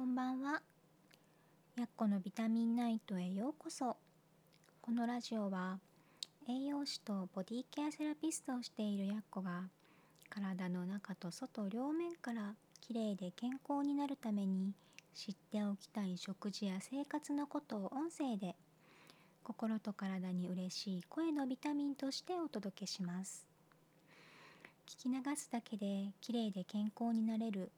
こんばんは。やっこのビタミンナイトへようこそ。このラジオは栄養士とボディケアセラピストをしているやっこが体の中と外両面からきれいで健康になるために知っておきたい食事や生活のことを音声で心と体に嬉しい声のビタミンとしてお届けします。聞き流すだけできれいで健康になれる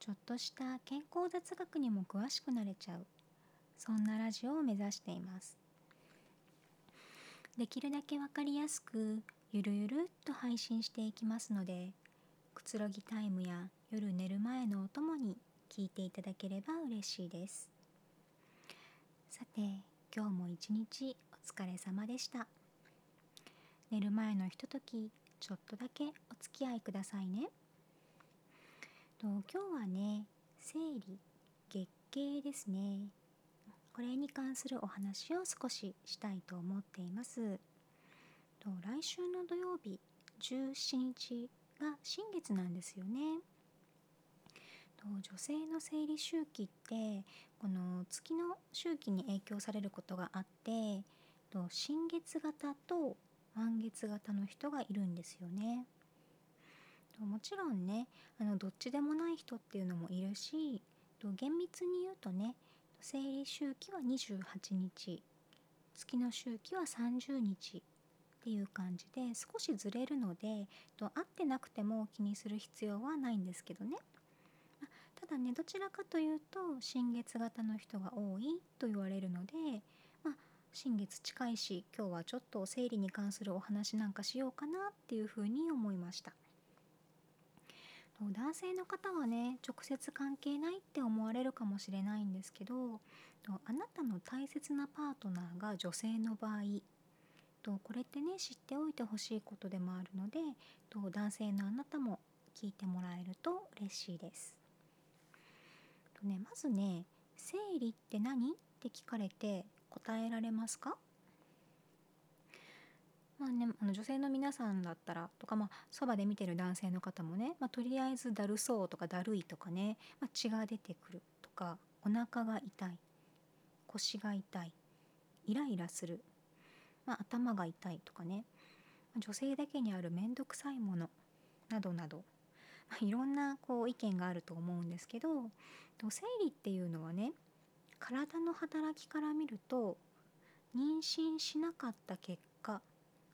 ちょっとした健康雑学にも詳しくなれちゃう。そんなラジオを目指しています。できるだけ分かりやすくゆるゆるっと配信していきますのでくつろぎタイムや夜寝る前のお供に聞いていただければ嬉しいです。さて今日も一日お疲れ様でした。寝る前のひとときちょっとだけお付き合いくださいね。と今日はね生理月経ですね。これに関するお話を少ししたいと思っています。と来週の土曜日17日が新月なんですよね。と女性の生理周期ってこの月の周期に影響されることがあってと新月型と満月型の人がいるんですよね。もちろんねあのどっちでもない人っていうのもいるし厳密に言うとね生理周期は28日月の周期は30日っていう感じで少しずれるので合ってなくても気にする必要はないんですけどねただねどちらかというと新月型の人が多いと言われるので、まあ、新月近いし今日はちょっと生理に関するお話なんかしようかなっていうふうに思いました。男性の方はね直接関係ないって思われるかもしれないんですけどあなたの大切なパートナーが女性の場合これってね知っておいてほしいことでもあるので男性のあなたも聞いてもらえると嬉しいです。とね、まずね「生理って何?」って聞かれて答えられますか？まあね、あの女性の皆さんだったらとか、まあ、そばで見てる男性の方もね、まあ、とりあえずだるそうとかだるいとかね、まあ、血が出てくるとかお腹が痛い腰が痛いイライラする、まあ、頭が痛いとかね女性だけにある面倒くさいものなどなど、まあ、いろんなこう意見があると思うんですけど生理っていうのはね体の働きから見ると妊娠しなかった結果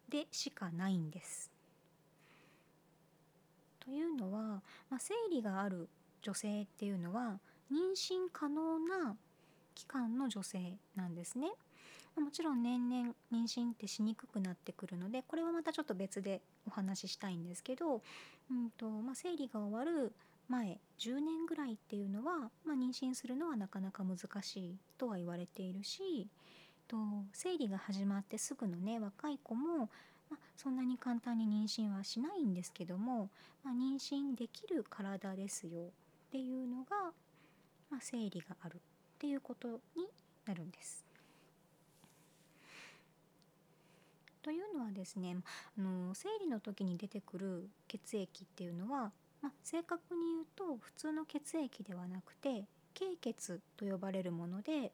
でしかないんです。というのは、まあ、生理がある女性っていうのは妊娠可能な期間の女性なんですね。もちろん年々妊娠ってしにくくなってくるのでこれはまたちょっと別でお話ししたいんですけど、うんとまあ、生理が終わる前10年ぐらいっていうのは、まあ、妊娠するのはなかなか難しいとは言われているしと生理が始まってすぐのね若い子も、まあ、そんなに簡単に妊娠はしないんですけども、まあ、妊娠できる体ですよっていうのが、まあ、生理があるっていうことになるんです。というのはですねあの生理の時に出てくる血液っていうのは、まあ、正確に言うと普通の血液ではなくて経血と呼ばれるもので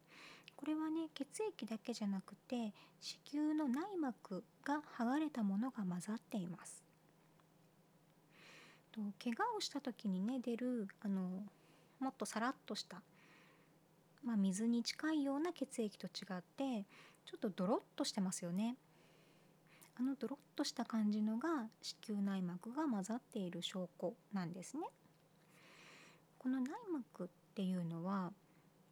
これはね血液だけじゃなくて子宮の内膜が剥がれたものが混ざっています。と怪我をした時にね出るあのもっとさらっとした、まあ、水に近いような血液と違ってちょっとドロッとしてますよね。あのドロッとした感じのが子宮内膜が混ざっている証拠なんですね。この内膜っていうのは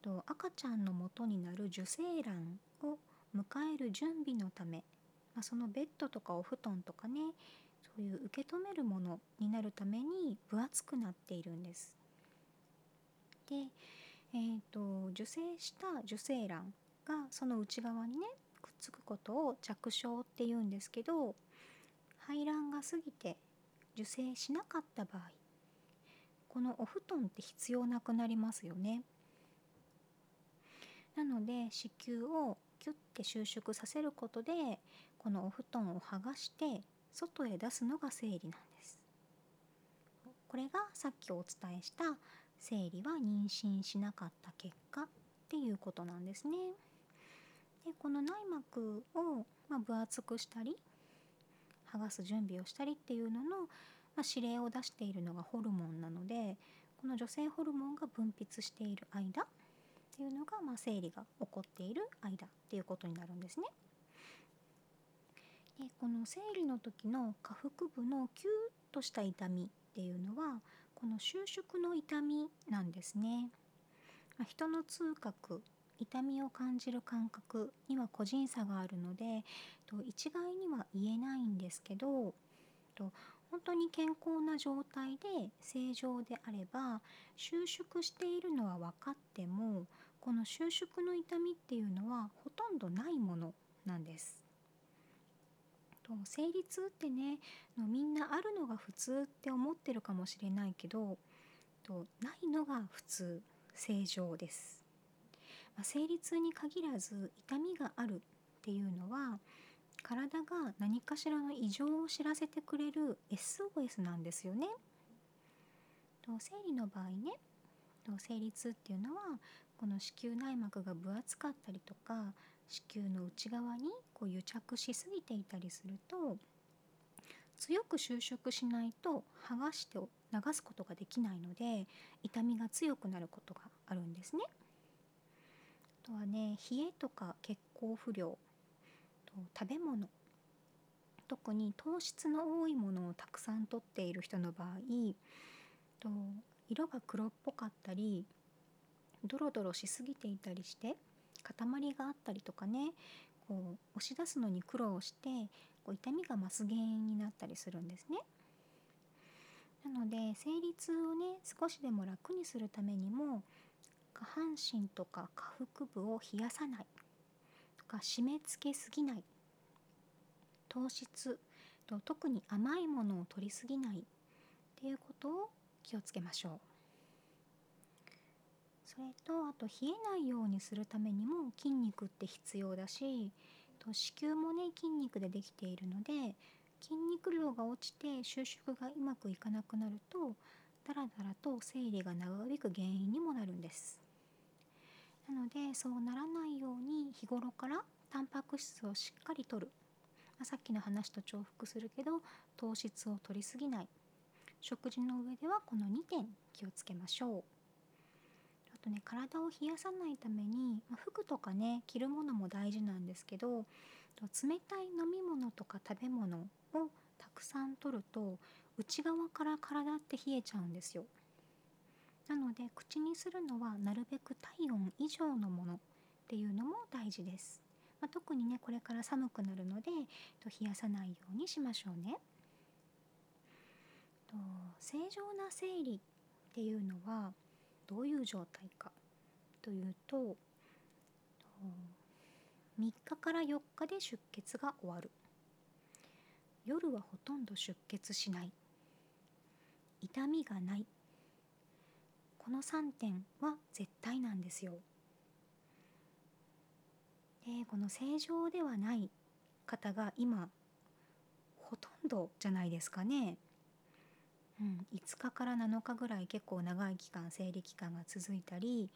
と赤ちゃんの元になる受精卵を迎える準備のため、まあ、そのベッドとかお布団とかねそういう受け止めるものになるために分厚くなっているんです。で、えーと、受精した受精卵がその内側にねくっつくことを着床っていうんですけど排卵が過ぎて受精しなかった場合このお布団って必要なくなりますよね。なので子宮をキュッて収縮させることでこのお布団を剥がして外へ出すのが生理なんです。これがさっきお伝えした生理は妊娠しなかった結果っていうことなんですね。でこの内膜を、ま、分厚くしたり剥がす準備をしたりっていうのの、ま、指令を出しているのがホルモンなのでこの女性ホルモンが分泌している間っていうのが、まあ、生理が起こっている間っていうことになるんですね。でこの生理の時の下腹部のキューッとした痛みっていうのはこの収縮の痛みなんですね。ま、人の痛覚痛みを感じる感覚には個人差があるのでと一概には言えないんですけどと本当に健康な状態で正常であれば収縮しているのは分かってもこの収縮の痛みっていうのはほとんどないものなんです。と生理痛ってねのみんなあるのが普通って思ってるかもしれないけどとないのが普通正常です。まあ、生理痛に限らず痛みがあるっていうのは体が何かしらの異常を知らせてくれる SOS なんですよね。と生理の場合ねと生理痛っていうのはこの子宮内膜が分厚かったりとか子宮の内側にこう癒着しすぎていたりすると強く収縮しないと剥がして流すことができないので痛みが強くなることがあるんですね。あとはね冷えとか血行不良と食べ物特に糖質の多いものをたくさんとっている人の場合と色が黒っぽかったりドロドロしすぎていたりして塊があったりとかねこう押し出すのに苦労してこう痛みが増す原因になったりするんですね。なので生理痛をね少しでも楽にするためにも下半身とか下腹部を冷やさないとか締め付けすぎない糖質と特に甘いものを取りすぎないっていうことを気をつけましょう。それとあと冷えないようにするためにも筋肉って必要だしと子宮もね筋肉でできているので筋肉量が落ちて収縮がうまくいかなくなるとだらだらと生理が長引く原因にもなるんです。なのでそうならないように日頃からタンパク質をしっかりとる、まあ、さっきの話と重複するけど糖質を取りすぎない。食事の上ではこの2点気をつけましょう。とね体を冷やさないために、ま、服とかね着るものも大事なんですけど冷たい飲み物とか食べ物をたくさん取ると内側から体って冷えちゃうんですよ。なので口にするのはなるべく体温以上のものっていうのも大事です、まあ、特にねこれから寒くなるので冷やさないようにしましょうね。と正常な生理っていうのはどういう状態かというと3日から4日で出血が終わる夜はほとんど出血しない痛みがないこの3点は絶対なんですよ。でこの正常ではない方が今ほとんどじゃないですかね。うん、5日から7日ぐらい結構長い期間生理期間が続いたり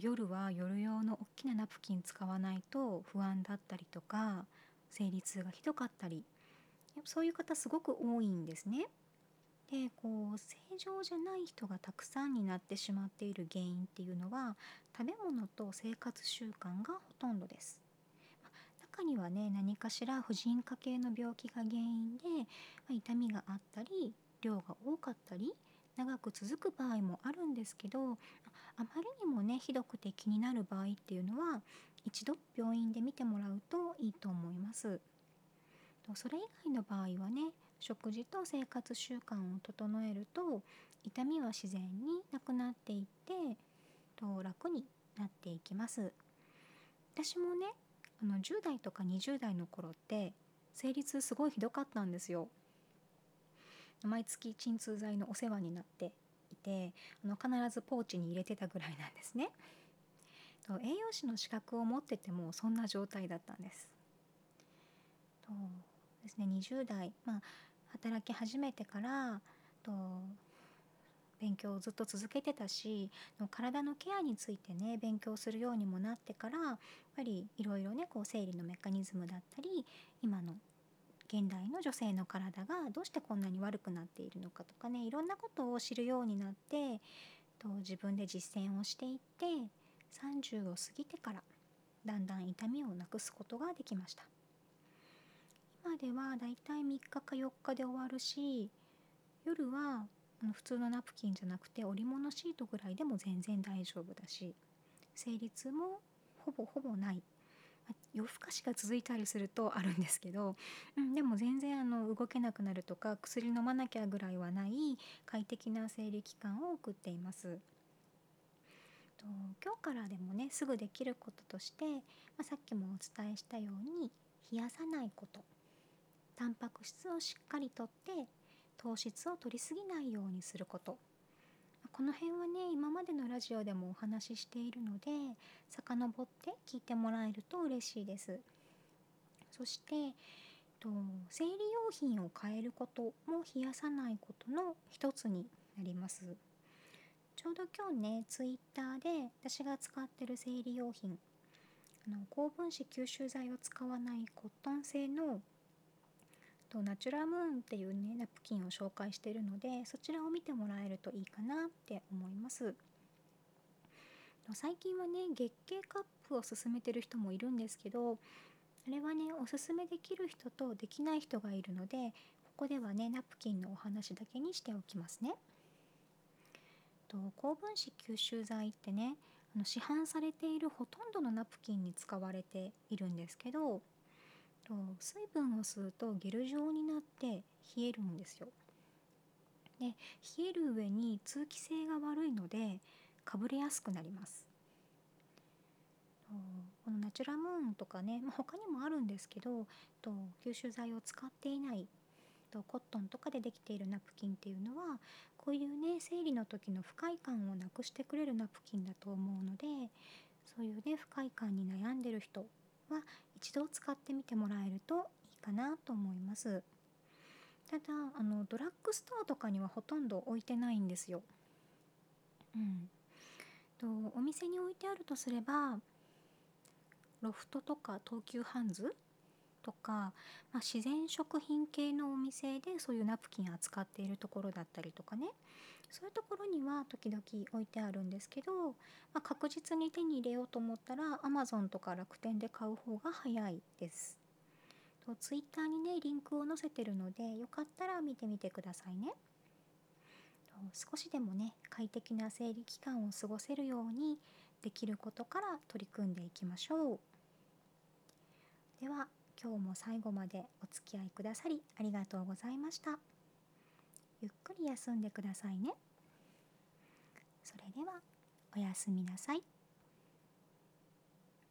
夜は夜用の大きなナプキン使わないと不安だったりとか生理痛がひどかったりそういう方すごく多いんですね。でこう正常じゃない人がたくさんになってしまっている原因っていうのは食べ物と生活習慣がほとんどです。中にはね何かしら婦人科系の病気が原因で、ま痛みがあったり量が多かったり長く続く場合もあるんですけどあまりにもねひどくて気になる場合っていうのは一度病院で見てもらうといいと思います。それ以外の場合はね食事と生活習慣を整えると痛みは自然になくなっていってと楽になっていきます私もねあの10代とか20代の頃って生理痛すごいひどかったんですよ毎月鎮痛剤のお世話になっていてあの必ずポーチに入れてたぐらいなんですね。栄養士の資格を持っててもそんな状態だったんです。とですね20代、まあ、働き始めてからと勉強をずっと続けてたし体のケアについてね勉強するようにもなってからやっぱりいろいろねこう生理のメカニズムだったり今の現代の女性の体がどうしてこんなに悪くなっているのかとかねいろんなことを知るようになってと自分で実践をしていって30を過ぎてからだんだん痛みをなくすことができました。今ではだいたい3日か4日で終わるし夜は普通のナプキンじゃなくて織物シートぐらいでも全然大丈夫だし生理痛もほぼほぼない。夜更かしが続いたりするとあるんですけど、うん、でも全然あの動けなくなるとか薬飲まなきゃぐらいはない快適な生理期間を送っています。と今日からでもねすぐできることとして、まあ、さっきもお伝えしたように冷やさないことタンパク質をしっかりとって糖質を取りすぎないようにすることこの辺はね今までのラジオでもお話ししているので遡って聞いてもらえると嬉しいです。そしてえっと生理用品を変えることも冷やさないことの一つになります。ちょうど今日ねツイッターで私が使ってる生理用品あの高分子吸収剤を使わないコットン製のとナチュラムーンっていうねナプキンを紹介しているのでそちらを見てもらえるといいかなって思います。最近はね月経カップを勧めてる人もいるんですけどあれはねおすすめできる人とできない人がいるのでここではねナプキンのお話だけにしておきますね。と高分子吸収剤ってねあの市販されているほとんどのナプキンに使われているんですけどと水分を吸うとゲル状になって冷えるんですよ。で冷える上に通気性が悪いのでかぶれやすくなります。このナチュラムーンとかね、まあ、他にもあるんですけどと吸収剤を使っていないとコットンとかでできているナプキンっていうのはこういうね生理の時の不快感をなくしてくれるナプキンだと思うのでそういうね不快感に悩んでる人は一度使ってみてもらえるといいかなと思います。ただあのドラッグストアとかにはほとんど置いてないんですよ。うん。とお店に置いてあるとすればロフトとか東急ハンズとか、まあ、自然食品系のお店でそういうナプキン扱っているところだったりとかね。そういうところには時々置いてあるんですけど、まあ、確実に手に入れようと思ったら Amazon とか楽天で買う方が早いです。と Twitter にねリンクを載せてるのでよかったら見てみてくださいね。少しでもね快適な生理期間を過ごせるようにできることから取り組んでいきましょう。では今日も最後までお付き合いくださりありがとうございました。ゆっくり休んでくださいね。それではおやすみなさい。